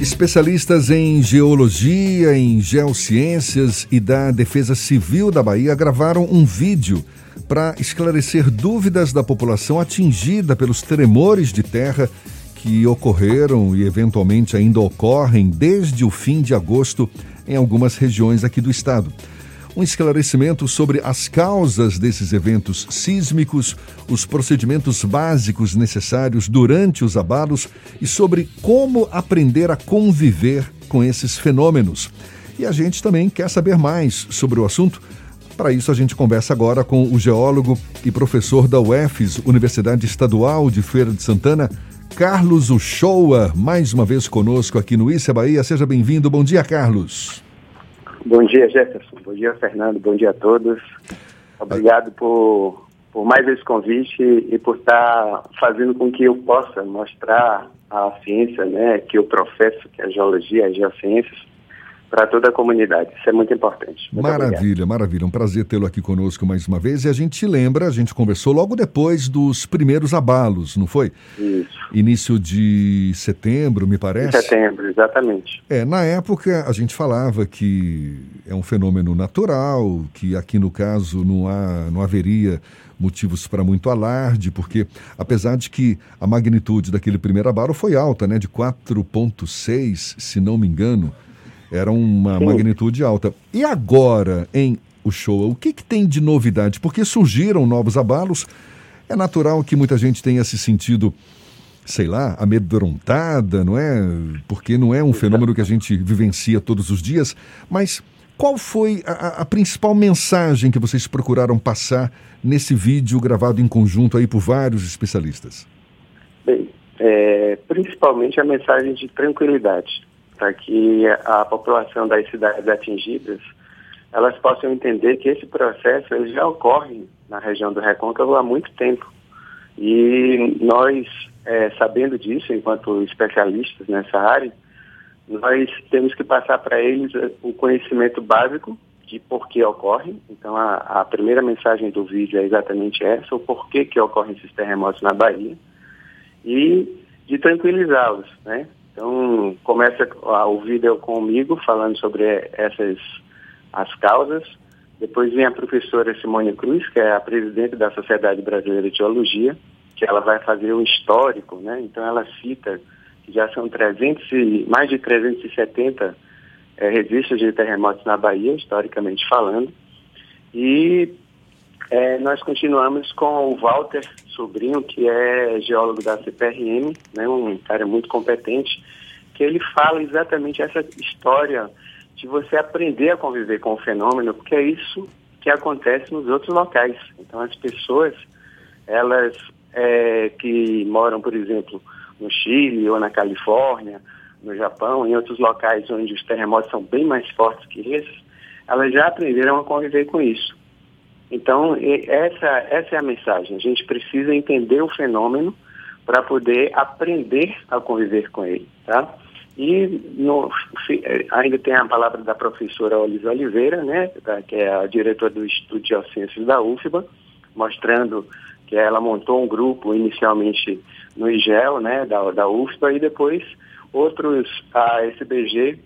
Especialistas em geologia, em geociências e da Defesa Civil da Bahia gravaram um vídeo para esclarecer dúvidas da população atingida pelos tremores de terra que ocorreram e eventualmente ainda ocorrem desde o fim de agosto em algumas regiões aqui do estado um esclarecimento sobre as causas desses eventos sísmicos, os procedimentos básicos necessários durante os abalos e sobre como aprender a conviver com esses fenômenos. E a gente também quer saber mais sobre o assunto. Para isso, a gente conversa agora com o geólogo e professor da UFES, Universidade Estadual de Feira de Santana, Carlos Uchoa, mais uma vez conosco aqui no Issa Bahia. Seja bem-vindo. Bom dia, Carlos. Bom dia, Jefferson. Bom dia, Fernando. Bom dia a todos. Obrigado por, por mais esse convite e por estar fazendo com que eu possa mostrar a ciência, né, que eu professo, que é a geologia, as geociências, para toda a comunidade. Isso é muito importante. Muito maravilha, obrigado. maravilha. Um prazer tê-lo aqui conosco mais uma vez. E a gente lembra, a gente conversou logo depois dos primeiros abalos, não foi? Isso. Início de setembro, me parece. Setembro, exatamente. É, na época a gente falava que é um fenômeno natural, que aqui no caso não, há, não haveria motivos para muito alarde, porque apesar de que a magnitude daquele primeiro abalo foi alta, né, de 4.6, se não me engano, era uma Sim. magnitude alta. E agora, em Uchoa, o que, que tem de novidade? Porque surgiram novos abalos. É natural que muita gente tenha se sentido, sei lá, amedrontada, não é? Porque não é um fenômeno que a gente vivencia todos os dias. Mas qual foi a, a principal mensagem que vocês procuraram passar nesse vídeo gravado em conjunto aí por vários especialistas? Bem, é, principalmente a mensagem de tranquilidade para que a população das cidades atingidas elas possam entender que esse processo ele já ocorre na região do Recôncavo há muito tempo. E nós, é, sabendo disso, enquanto especialistas nessa área, nós temos que passar para eles o conhecimento básico de por que ocorre. Então, a, a, primeira mensagem do vídeo é exatamente essa, o porquê que ocorrem esses terremotos na Bahia, e de tranquilizá-los, né? Então, começa o vídeo comigo, falando sobre essas as causas. Depois vem a professora Simone Cruz, que é a presidente da Sociedade Brasileira de Geologia, que ela vai fazer um histórico, né? Então, ela cita que já são 300 e, mais de 370 é, registros de terremotos na Bahia, historicamente falando. E é, nós continuamos com o Walter Sobrinho, que é geólogo da CPRM, né, um cara muito competente, que ele fala exatamente essa história de você aprender a conviver com o fenômeno, porque é isso que acontece nos outros locais. Então, as pessoas, elas é, que moram, por exemplo, no Chile ou na Califórnia, no Japão, em outros locais onde os terremotos são bem mais fortes que esses, elas já aprenderam a conviver com isso. Então, essa, essa é a mensagem. A gente precisa entender o fenômeno para poder aprender a conviver com ele, tá? E no, ainda tem a palavra da professora Olivia Oliveira, né, que é a diretora do Instituto de Geociências da UFBA, mostrando que ela montou um grupo inicialmente no IGEL, né, da, da UFBA, e depois outros, a SBG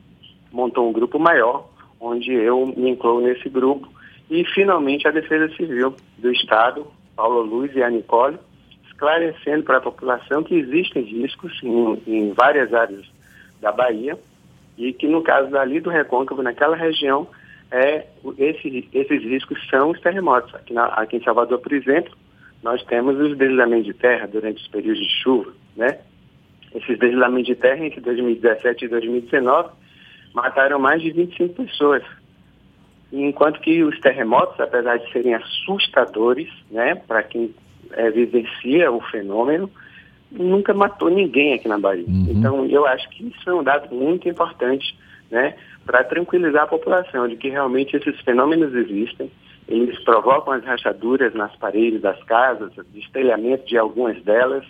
montou um grupo maior, onde eu me incluo nesse grupo, e, finalmente, a Defesa Civil do Estado, Paulo Luz e a Nicole, esclarecendo para a população que existem riscos em, em várias áreas da Bahia e que, no caso dali do Recôncavo, naquela região, é, esse, esses riscos são os terremotos. Aqui, na, aqui em Salvador, por exemplo, nós temos os deslizamentos de terra durante os períodos de chuva, né? Esses deslizamentos de terra entre 2017 e 2019 mataram mais de 25 pessoas enquanto que os terremotos, apesar de serem assustadores, né, para quem é, vivencia o fenômeno, nunca matou ninguém aqui na Bahia. Uhum. Então, eu acho que isso é um dado muito importante, né, para tranquilizar a população de que realmente esses fenômenos existem, eles provocam as rachaduras nas paredes das casas, destelhamento de algumas delas,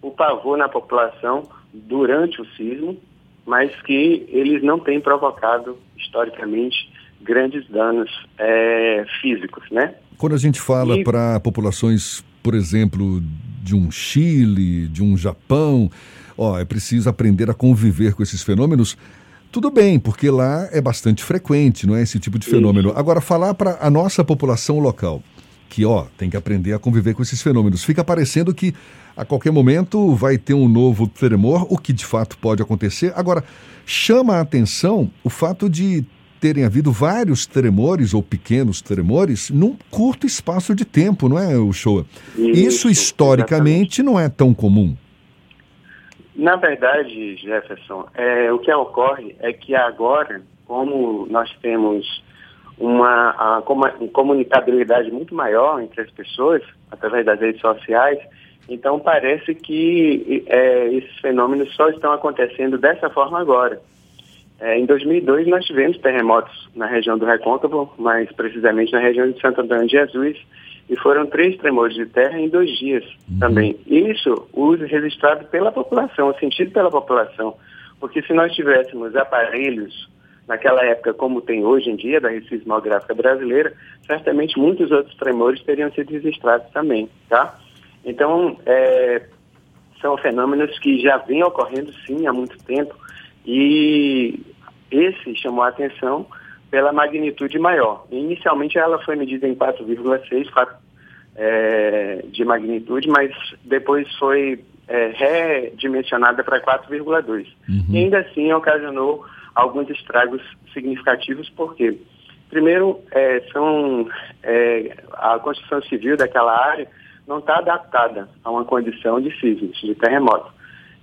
o pavor na população durante o sismo, mas que eles não têm provocado, historicamente, grandes danos é, físicos, né? Quando a gente fala e... para populações, por exemplo, de um Chile, de um Japão, ó, é preciso aprender a conviver com esses fenômenos. Tudo bem, porque lá é bastante frequente, não é esse tipo de fenômeno. Isso. Agora, falar para a nossa população local que, ó, tem que aprender a conviver com esses fenômenos. Fica parecendo que a qualquer momento vai ter um novo tremor, o que de fato pode acontecer. Agora, chama a atenção o fato de terem havido vários tremores ou pequenos tremores num curto espaço de tempo, não é, o show? Isso, Isso historicamente exatamente. não é tão comum. Na verdade, Jefferson, é, o que ocorre é que agora, como nós temos uma, uma comunicabilidade muito maior entre as pessoas, através das redes sociais, então parece que é, esses fenômenos só estão acontecendo dessa forma agora. É, em 2002 nós tivemos terremotos na região do Recôncavo, mais precisamente na região de Santo Antônio de Jesus, e foram três tremores de terra em dois dias uhum. também. Isso uso registrado pela população, sentido pela população, porque se nós tivéssemos aparelhos naquela época como tem hoje em dia da rede sismográfica brasileira, certamente muitos outros tremores teriam sido registrados também, tá? Então, é, são fenômenos que já vêm ocorrendo sim há muito tempo e esse chamou a atenção pela magnitude maior. Inicialmente ela foi medida em 4,6 é, de magnitude, mas depois foi é, redimensionada para 4,2. Uhum. E ainda assim ocasionou alguns estragos significativos, porque, primeiro, é, são, é, a construção civil daquela área não está adaptada a uma condição de sismos, de terremoto.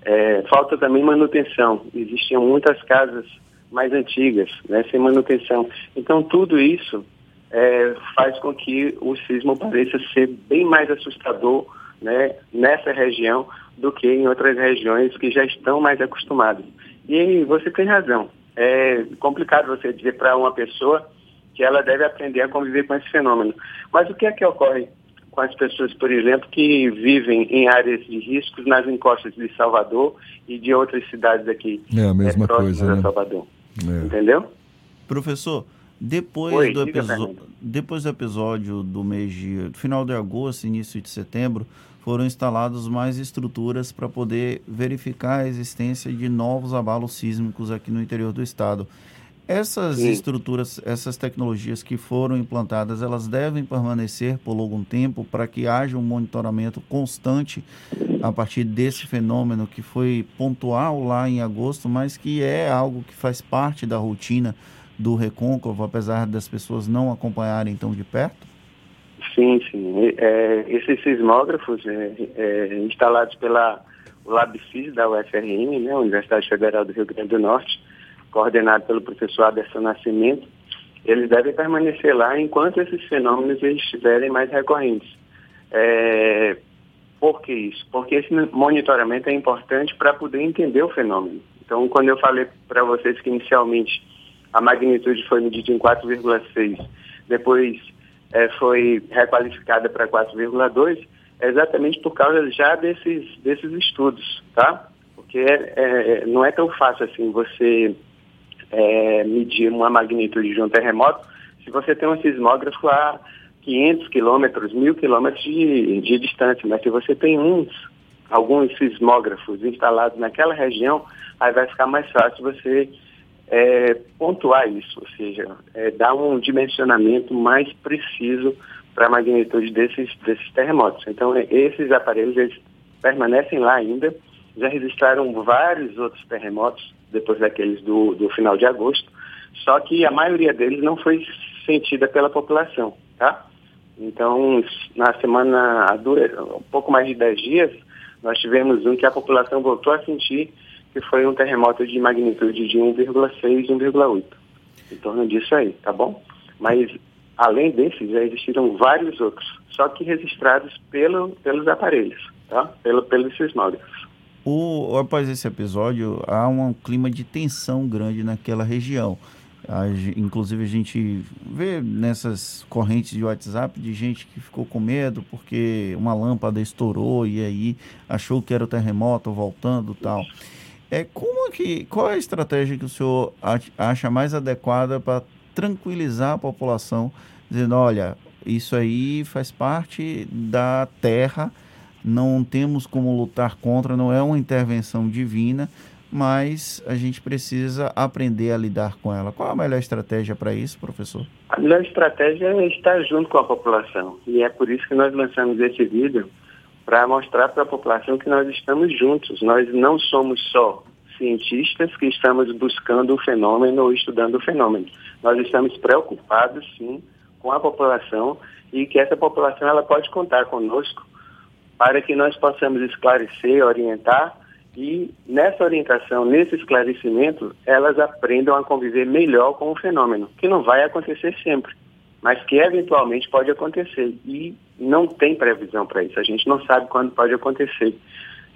É, falta também manutenção. Existiam muitas casas mais antigas, né, sem manutenção. Então, tudo isso é, faz com que o sismo pareça ser bem mais assustador né, nessa região do que em outras regiões que já estão mais acostumadas. E você tem razão. É complicado você dizer para uma pessoa que ela deve aprender a conviver com esse fenômeno. Mas o que é que ocorre com as pessoas, por exemplo, que vivem em áreas de riscos nas encostas de Salvador e de outras cidades aqui é a mesma é, coisa, né? Salvador? É. Entendeu? Professor, depois, Oi, do depois do episódio do mês de final de agosto, início de setembro, foram instaladas mais estruturas para poder verificar a existência de novos abalos sísmicos aqui no interior do estado. Essas Sim. estruturas, essas tecnologias que foram implantadas, elas devem permanecer por algum tempo para que haja um monitoramento constante a partir desse fenômeno que foi pontual lá em agosto, mas que é algo que faz parte da rotina do recôncavo, apesar das pessoas não acompanharem tão de perto? Sim, sim. É, esses sismógrafos é, é, instalados pela LabSIS da UFRN, né, Universidade Federal do Rio Grande do Norte, coordenado pelo professor Aderson Nascimento, eles devem permanecer lá enquanto esses fenômenos estiverem mais recorrentes. É, por que isso? Porque esse monitoramento é importante para poder entender o fenômeno. Então, quando eu falei para vocês que inicialmente a magnitude foi medida em 4,6, depois é, foi requalificada para 4,2, é exatamente por causa já desses, desses estudos, tá? Porque é, é, não é tão fácil assim você é, medir uma magnitude de um terremoto se você tem um sismógrafo a 500 quilômetros, mil quilômetros de, de distância, mas se você tem uns, alguns sismógrafos instalados naquela região, aí vai ficar mais fácil você é, pontuar isso, ou seja, é, dar um dimensionamento mais preciso para a magnitude desses, desses terremotos. Então, é, esses aparelhos eles permanecem lá ainda, já registraram vários outros terremotos depois daqueles do, do final de agosto, só que a maioria deles não foi sentida pela população, tá? Então, na semana, há um pouco mais de 10 dias, nós tivemos um que a população voltou a sentir que foi um terremoto de magnitude de 1,6, 1,8. Em torno disso aí, tá bom? Mas, além desses, já existiram vários outros, só que registrados pelo, pelos aparelhos, tá? Pelo, pelos sismógrafos. O, após esse episódio, há um clima de tensão grande naquela região. A, inclusive a gente vê nessas correntes de WhatsApp de gente que ficou com medo porque uma lâmpada estourou e aí achou que era o terremoto voltando tal. É, como que, qual é a estratégia que o senhor acha mais adequada para tranquilizar a população, dizendo, olha, isso aí faz parte da terra, não temos como lutar contra, não é uma intervenção divina, mas a gente precisa aprender a lidar com ela. Qual a melhor estratégia para isso, professor? A melhor estratégia é estar junto com a população. E é por isso que nós lançamos esse vídeo para mostrar para a população que nós estamos juntos. Nós não somos só cientistas que estamos buscando o fenômeno ou estudando o fenômeno. Nós estamos preocupados, sim, com a população e que essa população ela pode contar conosco para que nós possamos esclarecer, orientar e nessa orientação, nesse esclarecimento, elas aprendam a conviver melhor com o fenômeno, que não vai acontecer sempre, mas que eventualmente pode acontecer e não tem previsão para isso. A gente não sabe quando pode acontecer.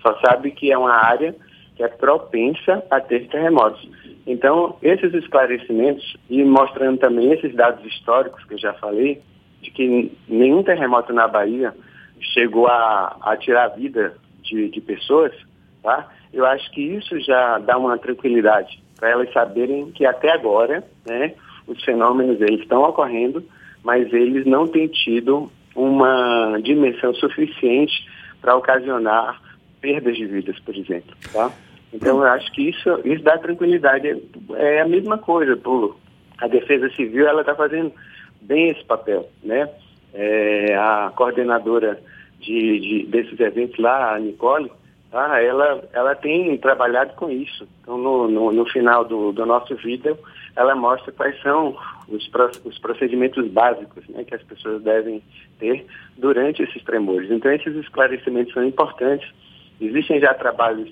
Só sabe que é uma área que é propensa a ter terremotos. Então, esses esclarecimentos e mostrando também esses dados históricos que eu já falei, de que nenhum terremoto na Bahia chegou a, a tirar a vida de, de pessoas, tá? Eu acho que isso já dá uma tranquilidade para elas saberem que até agora, né, os fenômenos eles estão ocorrendo, mas eles não têm tido uma dimensão suficiente para ocasionar perdas de vidas, por exemplo, tá? Então, eu acho que isso, isso dá tranquilidade. É a mesma coisa, pô. A Defesa Civil, ela está fazendo bem esse papel, né? É, a coordenadora de, de, desses eventos lá, a Nicole, tá? ela, ela tem trabalhado com isso. Então, no, no, no final do, do nosso vídeo, ela mostra quais são os, os procedimentos básicos né, que as pessoas devem ter durante esses tremores. Então, esses esclarecimentos são importantes. Existem já trabalhos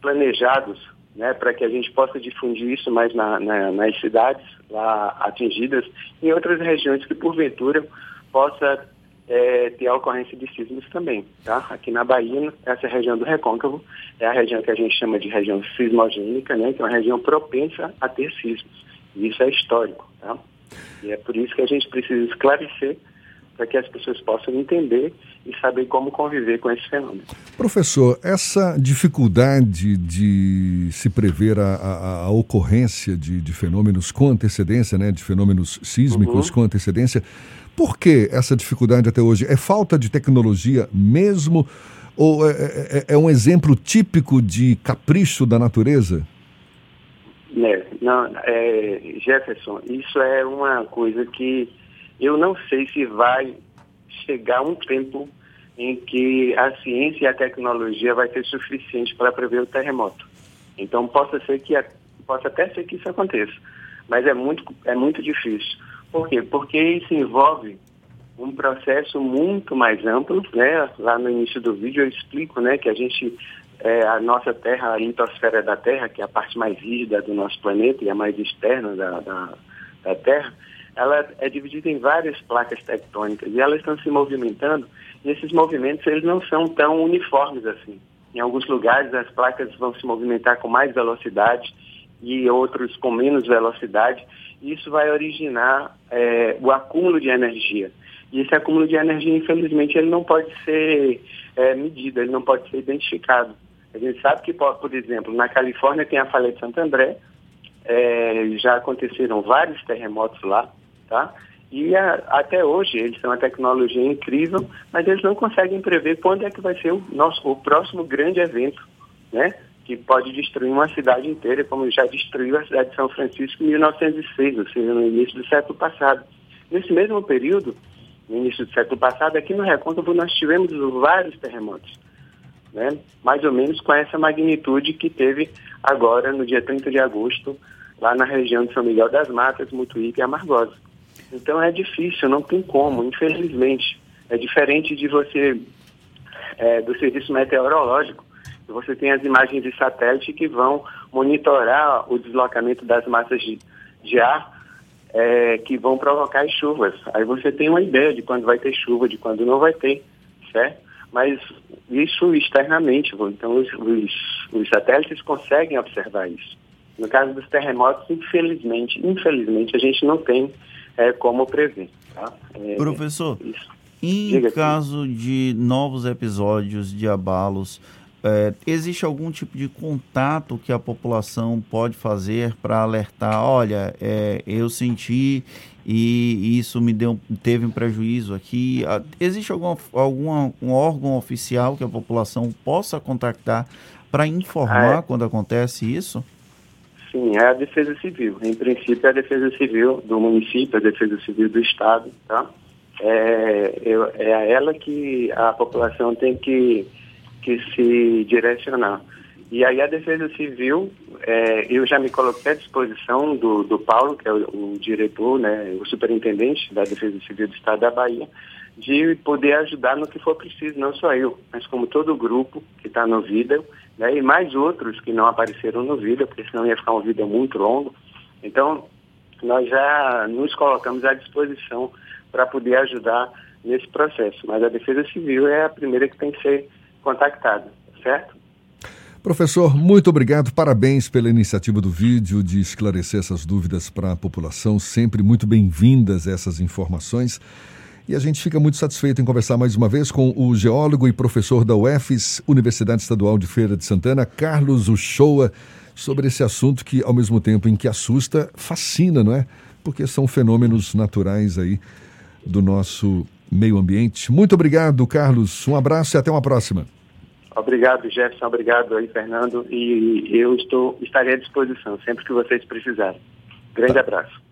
planejados né, para que a gente possa difundir isso mais na, na, nas cidades lá atingidas e em outras regiões que, porventura, possa é, ter a ocorrência de sismos também. Tá? Aqui na Bahia, essa região do Recôncavo é a região que a gente chama de região sismogênica, né, que é uma região propensa a ter sismos. E isso é histórico. Tá? E é por isso que a gente precisa esclarecer para que as pessoas possam entender e saber como conviver com esse fenômeno. Professor, essa dificuldade de se prever a, a, a ocorrência de, de, fenômenos com antecedência, né, de fenômenos sísmicos uhum. com antecedência, por que essa dificuldade até hoje? É falta de tecnologia mesmo? Ou é, é, é, é um exemplo típico de capricho da natureza? É, não, é, Jefferson, isso é uma coisa que eu não sei se vai chegar um tempo em que a ciência e a tecnologia vai ser suficiente para prever o terremoto. Então possa ser que possa até ser que isso aconteça, mas é muito é muito difícil. Por quê? Porque isso envolve um processo muito mais amplo, né? Lá no início do vídeo eu explico, né, que a gente é, a nossa Terra, a litosfera da Terra, que é a parte mais rígida do nosso planeta e a mais externa da, da, da Terra, ela é dividida em várias placas tectônicas e elas estão se movimentando e esses movimentos eles não são tão uniformes assim. Em alguns lugares as placas vão se movimentar com mais velocidade e outros com menos velocidade e isso vai originar é, o acúmulo de energia. E esse acúmulo de energia, infelizmente, ele não pode ser é, medido, ele não pode ser identificado. A gente sabe que, por exemplo, na Califórnia tem a falha de Santo André, é, já aconteceram vários terremotos lá, tá? E a, até hoje eles têm uma tecnologia incrível, mas eles não conseguem prever quando é que vai ser o nosso o próximo grande evento, né? Que pode destruir uma cidade inteira, como já destruiu a cidade de São Francisco em 1906, ou seja, no início do século passado. Nesse mesmo período, no início do século passado, aqui no Recôncavo nós tivemos vários terremotos, né? Mais ou menos com essa magnitude que teve agora no dia 30 de agosto, lá na região de São Miguel das Matas, Mutuípe e Amargosa. Então é difícil, não tem como, infelizmente. É diferente de você, é, do serviço meteorológico, você tem as imagens de satélite que vão monitorar o deslocamento das massas de, de ar é, que vão provocar as chuvas. Aí você tem uma ideia de quando vai ter chuva, de quando não vai ter, certo? Mas isso externamente, então os, os, os satélites conseguem observar isso. No caso dos terremotos, infelizmente, infelizmente, a gente não tem é, como prever. Tá? É, Professor, em Diga caso aqui. de novos episódios de abalos, é, existe algum tipo de contato que a população pode fazer para alertar? Olha, é, eu senti e isso me deu, teve um prejuízo aqui. Ah, existe algum algum um órgão oficial que a população possa contactar para informar é. quando acontece isso? Sim, é a Defesa Civil. Em princípio, é a Defesa Civil do município, a Defesa Civil do Estado, tá? É, é a ela que a população tem que, que se direcionar. E aí a Defesa Civil, é, eu já me coloquei à disposição do, do Paulo, que é o, o, diretor, né, o superintendente da Defesa Civil do Estado da Bahia, de poder ajudar no que for preciso, não só eu, mas como todo o grupo que está no vídeo, né, e mais outros que não apareceram no vídeo, porque senão ia ficar um vídeo muito longo. Então, nós já nos colocamos à disposição para poder ajudar nesse processo. Mas a Defesa Civil é a primeira que tem que ser contactada, certo? Professor, muito obrigado, parabéns pela iniciativa do vídeo de esclarecer essas dúvidas para a população. Sempre muito bem-vindas essas informações. E a gente fica muito satisfeito em conversar mais uma vez com o geólogo e professor da UFES, Universidade Estadual de Feira de Santana, Carlos Uchoa, sobre esse assunto que, ao mesmo tempo em que assusta, fascina, não é? Porque são fenômenos naturais aí do nosso meio ambiente. Muito obrigado, Carlos. Um abraço e até uma próxima. Obrigado, Jefferson. Obrigado aí, Fernando. E eu estou estarei à disposição sempre que vocês precisarem. Grande tá. abraço.